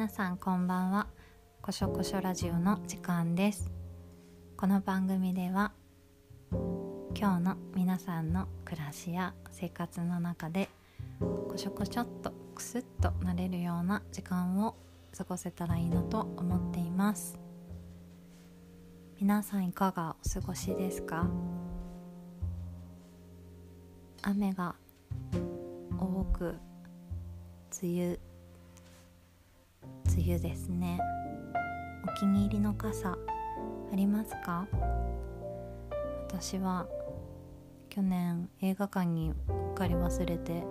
皆さんこんばんは。こしょこしょラジオの時間です。この番組では今日の皆さんの暮らしや生活の中でこしょこしょっとクスッとなれるような時間を過ごせたらいいなと思っています。皆さんいかがお過ごしですか？雨が多く梅雨梅雨ですね。お気に入りの傘ありますか？私は去年映画館にうっかり忘れて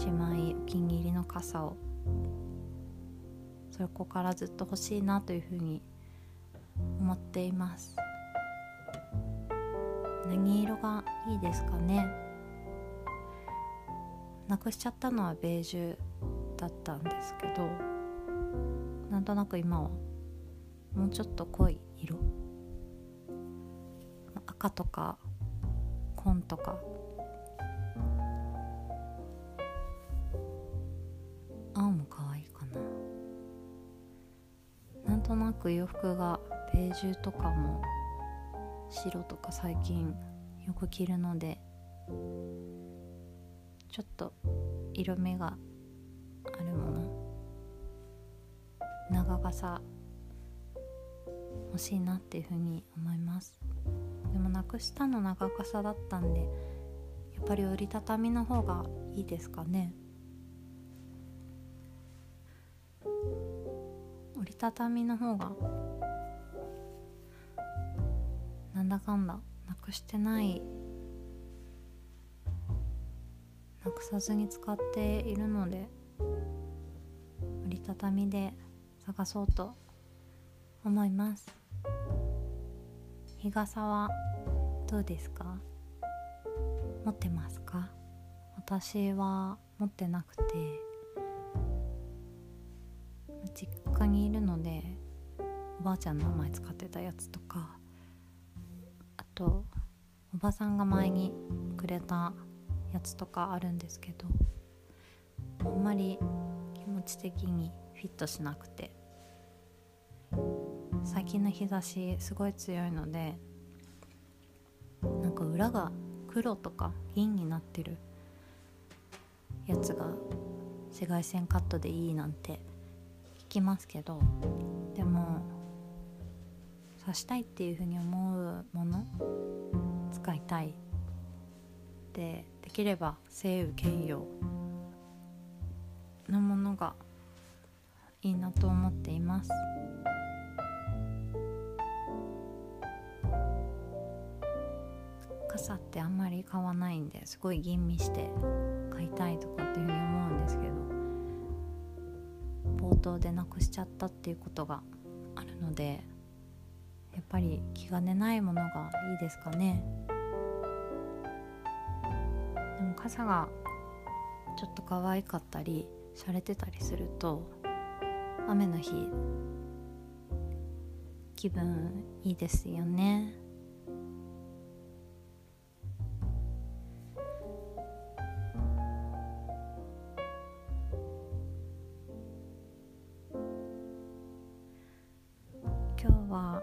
しまいお気に入りの傘をそこからずっと欲しいなというふうに思っています。何色がいいですかね？なくしちゃったのはベージュだったんですけどなんとなく今はもうちょっと濃い色。赤とか紺とか。青も可愛いかな。なんとなく洋服がベージュとかも白とか最近よく着るのでちょっと色味が長傘欲しいなっていうふうに思います。でもなくしたの長傘だったんでやっぱり折りたたみの方がいいですかね。折りたたみの方がなんだかんだなくしてないなくさずに使っているので折りたたみで探そうと思います。日傘はどうですか？持ってますか？私は持ってなくて実家にいるのでおばあちゃんの前使ってたやつとかあとおばさんが前にくれたやつとかあるんですけどあんまり気持ち的にフィットしなくて。最近の日差しすごい強いのでなんか裏が黒とか銀になってるやつが紫外線カットでいいなんて聞きますけどでも刺したいっていうふうに思うもの使いたい。でできれば晴雨兼用のものがいいなと思っています。傘ってあんまり買わないんですごい吟味して買いたいとかっていうふうに思うんですけど冒頭でなくしちゃったっていうことがあるのでやっぱり気兼ねないものがいいですかね。でも傘がちょっと可愛かったり洒落てたりすると雨の日気分いいですよね。今日は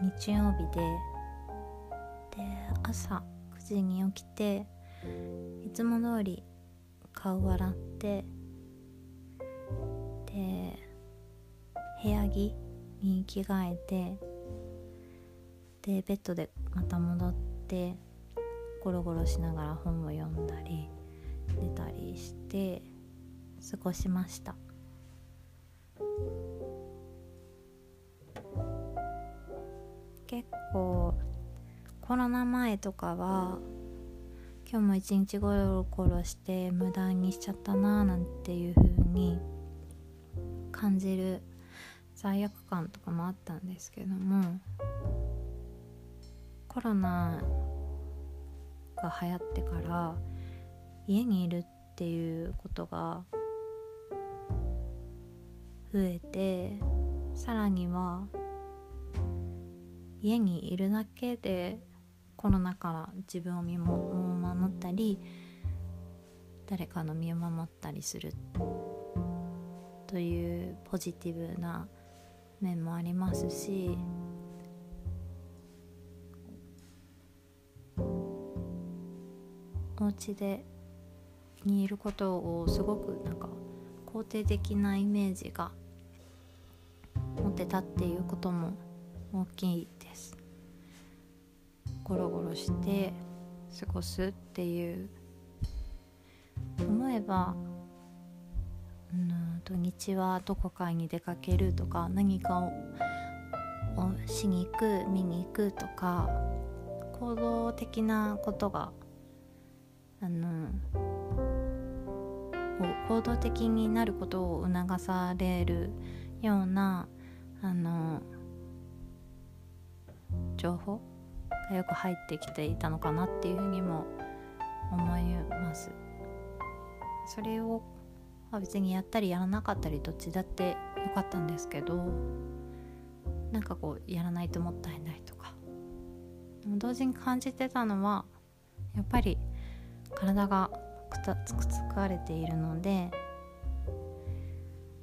日曜日でで朝9時に起きていつも通り顔を洗って着に着替えてでベッドでまた戻ってゴロゴロしながら本を読んだり寝たりして過ごしました。結構コロナ前とかは今日も一日ゴロゴロして無駄にしちゃったなーなんていう風に感じる罪悪感とかもあったんですけどもコロナが流行ってから家にいるっていうことが増えてさらには家にいるだけでコロナから自分を見守ったり誰かの身を守ったりするというポジティブな面もありますしお家でにいることをすごくなんか肯定的なイメージが持てたっていうことも大きいです。ゴロゴロして過ごすっていう。思えばうん。土日はどこかに出かけるとか何かをしに行く見に行くとか行動的なことがあの行動的になることを促されるようなあの情報がよく入ってきていたのかなっていうふうにも思います。それをま別にやったりやらなかったりどっちだってよかったんですけどなんかこうやらないともったいないとか。でも同時に感じてたのはやっぱり体がくたつく疲れているので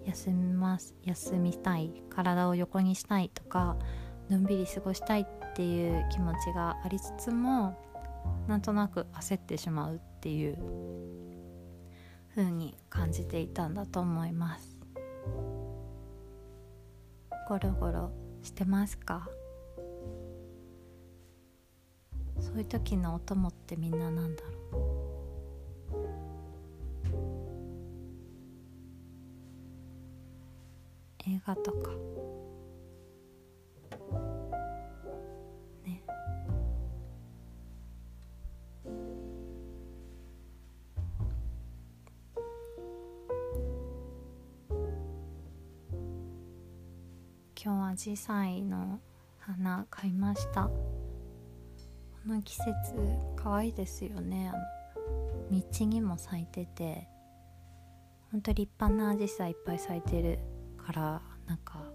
休みます休みたい体を横にしたいとかのんびり過ごしたいっていう気持ちがありつつもなんとなく焦ってしまうっていう風に感じていたんだと思います。ゴロゴロしてますか？そういう時のお供ってみんななんだろう？映画とか。アジサイの花買いました。この季節可愛いですよね。道にも咲いてて。ほんと立派なアジサイいっぱい咲いてるからなんか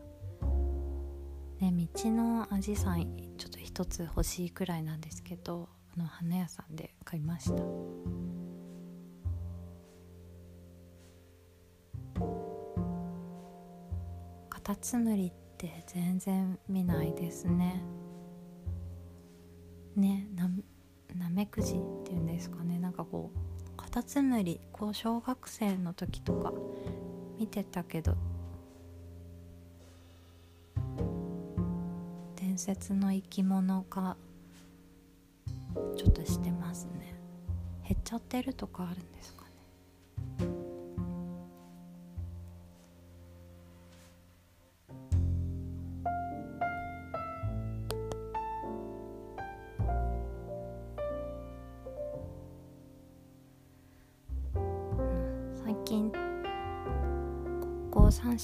ね道のアジサイちょっと一つ欲しいくらいなんですけどあの花屋さんで買いました。カタツムリって全然見ないですね。ねななめくじっていうんですかね。なんかこうカタツムリこう小学生の時とか見てたけど伝説の生き物がちょっとしてますね。減っちゃってるとかあるんですか？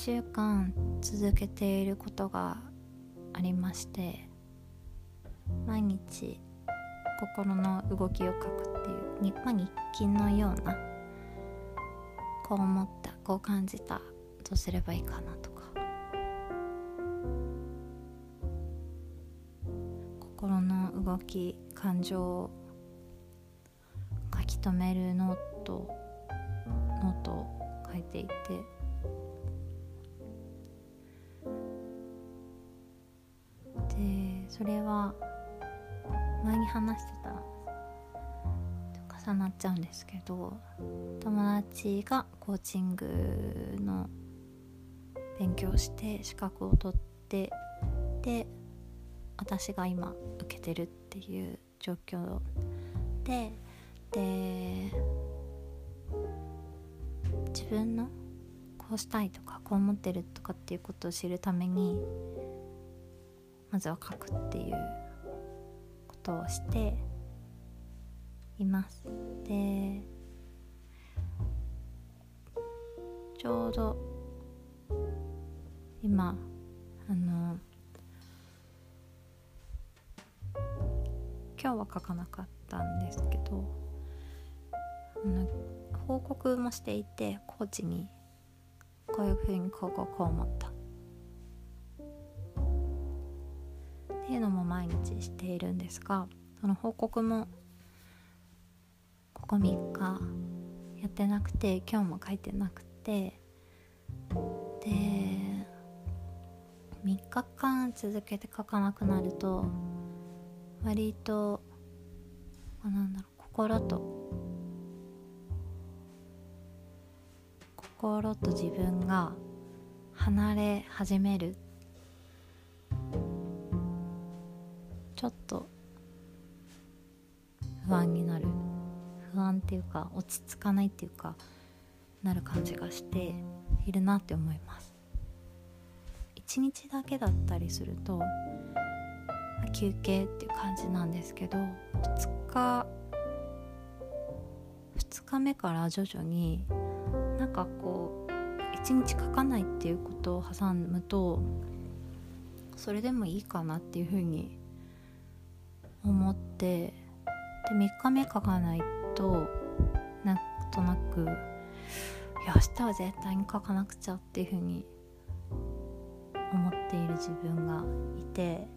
週間続けていることがありまして毎日心の動きを書くっていう、まあ、日記のようなこう思ったこう感じたどうすればいいかなとか。心の動き感情を書き留めるノートノートを書いていてそれは前に話してた重なっちゃうんですけど友達がコーチングの勉強して資格を取ってで私が今受けてるっていう状況でで自分のこうしたいとかこう思ってるとかっていうことを知るためにまずは書くっていうことをしています。でちょうど今あの今日は書かなかったんですけどあの報告もしていてコーチにこういうふうにこうこうこう思った。っていうのも毎日しているんですがその報告もここ3日やってなくて今日も書いてなくてで3日間続けて書かなくなると割とあなんだろう心と心と自分が離れ始めるちょっと不安になる。不安っていうか落ち着かないっていうかなる感じがしているなって思います。1日だけだったりすると休憩っていう感じなんですけど2日2日目から徐々になんかこう1日書かないっていうことを挟むとそれでもいいかなっていうふうに思ってで3日目書かないとなんとなくいや明日は絶対に書かなくちゃっていうふうに思っている自分がいて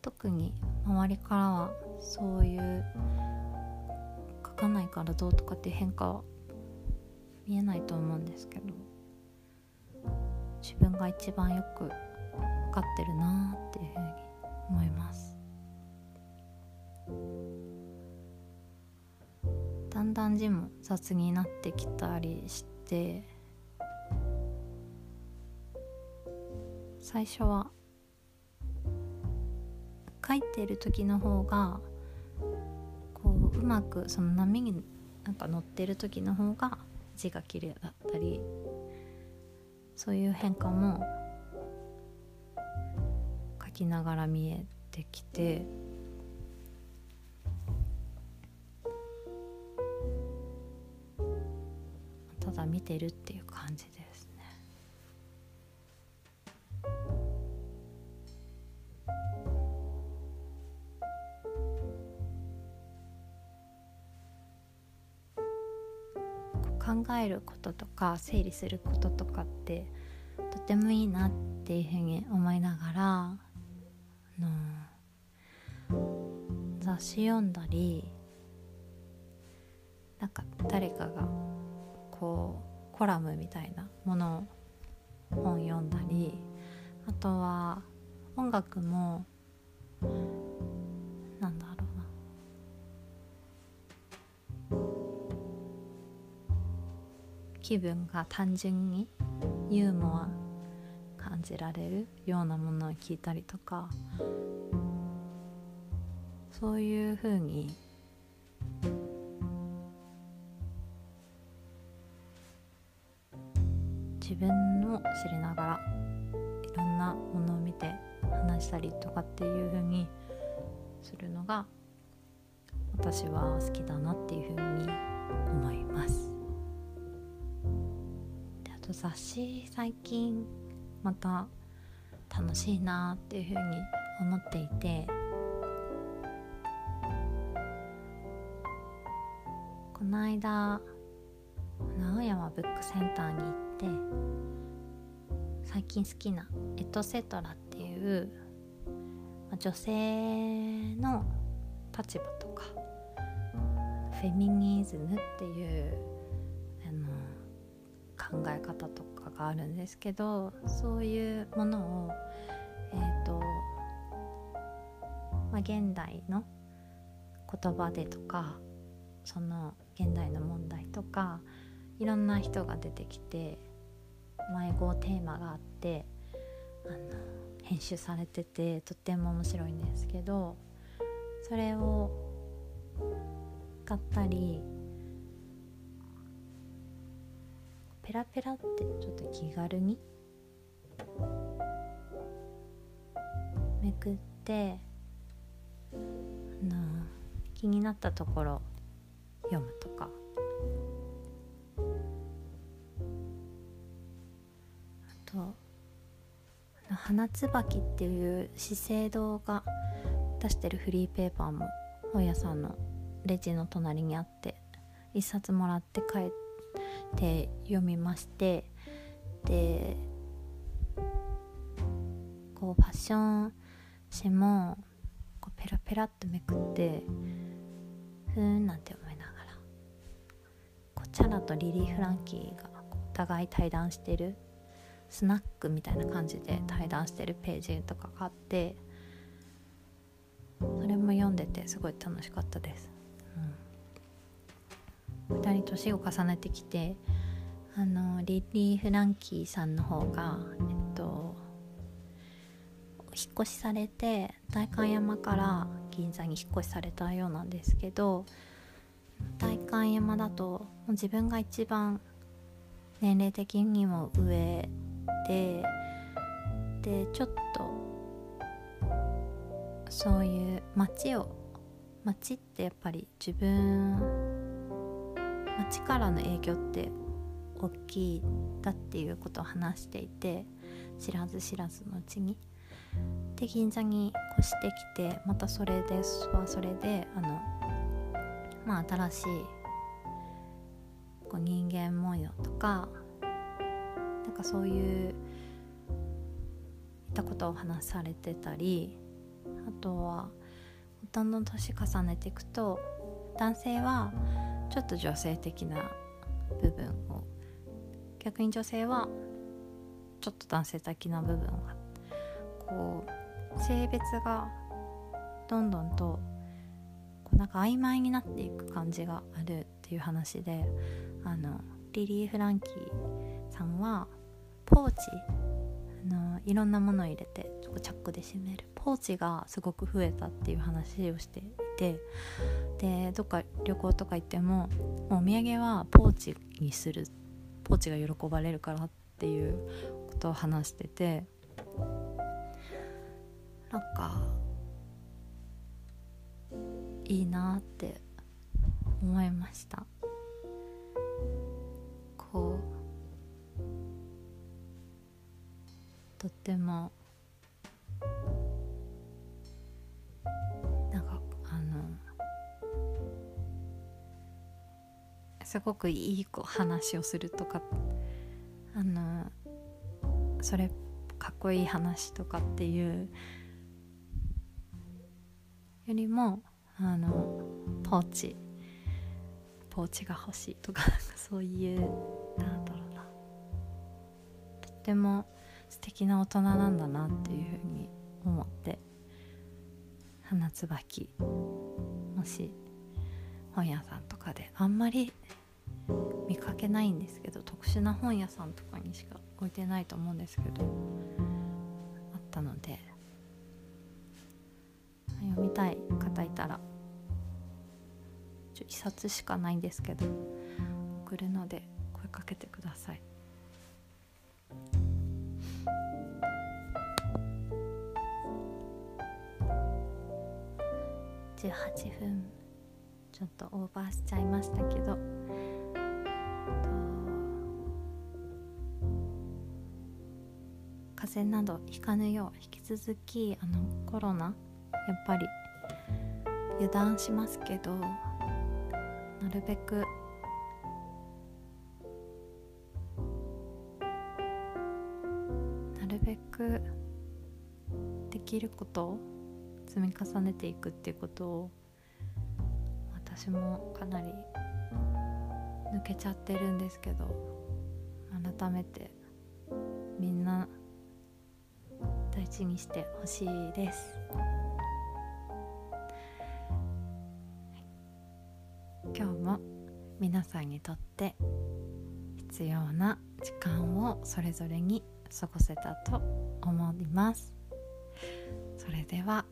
特に周りからはそういう書かないからどうとかっていう変化は見えないと思うんですけど。自分が一番よく分かってるなっていうふうに思います。だんだん字も雑になってきたりして最初は書いてる時の方がこううまくその波になんか乗ってる時の方が字が綺麗だったりそういう変化も書きながら見えてきてただ見てるっていう感じです。考えることとか整理することとかってとてもいいなっていうふうに思いながらあの雑誌読んだりなんか誰かがこうコラムみたいなものを本読んだりあとは音楽も気分が単純にユーモア感じられるようなものを聞いたりとかそういうふうに自分を知りながらいろんなものを見て話したりとかっていうふうにするのが私は好きだなっていうふうに思います。と雑誌最近また楽しいなっていうふうに思っていて。この間青山ブックセンターに行って最近好きなエトセトラっていう女性の立場とかフェミニズムっていう考え方とかがあるんですけどそういうものをえっ、ー、と、まあ、現代の言葉でとかその現代の問題とかいろんな人が出てきて迷子テーマがあってあの編集されててとっても面白いんですけどそれを買ったりペラペラってちょっと気軽にめくってあの気になったところ読むとか。あと「花椿」っていう資生堂が出してるフリーペーパーも本屋さんのレジの隣にあって一冊もらって帰って読みましてでこうファッション誌もこうペラペラっとめくってふーんなんて思いながらチャラとリリー・フランキーがお互い対談してるスナックみたいな感じで対談してるページとかがあってそれも読んでてすごい楽しかったです、うん、2人年を重ねてきてあのリリー・フランキーさんの方がえっと引っ越しされて代官山から銀座に引っ越しされたようなんですけど代官山だと自分が一番年齢的にも上ででちょっとそういう街を街ってやっぱり自分街からの影響って大きいだっていうことを話していて知らず知らずのうちに。で銀座に越してきてまたそれではそれであのまあ新しいこう人間模様とかなんかそういういったことを話されてたりあとはどんどん年重ねていくと男性はちょっと女性的な部分を逆に女性はちょっと男性的な部分がこう性別がどんどんとこうなんか曖昧になっていく感じがあるっていう話であのリリー・フランキーさんはポーチあのいろんなものを入れてチャックで閉めるポーチがすごく増えたっていう話をしていてでどっか旅行とか行ってももうお土産はポーチにするポーチが喜ばれるからっていうことを話しててなんかいいなって思いました。こうとってもすごくいい話をするとかあのそれかっこいい話とかっていうよりもあのポーチポーチが欲しいとか そういうなんだろうな。とっても素敵な大人なんだなっていうふうに思って花椿もし本屋さんとかであんまり見かけないんですけど特殊な本屋さんとかにしか置いてないと思うんですけどあったので読みたい方いたら1冊しかないんですけど送るので声かけてください。18分。ちょっとオーバーしちゃいましたけど風邪などひかぬよう引き続きあのコロナやっぱり油断しますけどなるべくなるべくできることを積み重ねていくっていうことを私もかなりけちゃってるんですけど改めてみんな大事にしてほしいです。今日も皆さんにとって必要な時間をそれぞれに過ごせたと思いますそれでは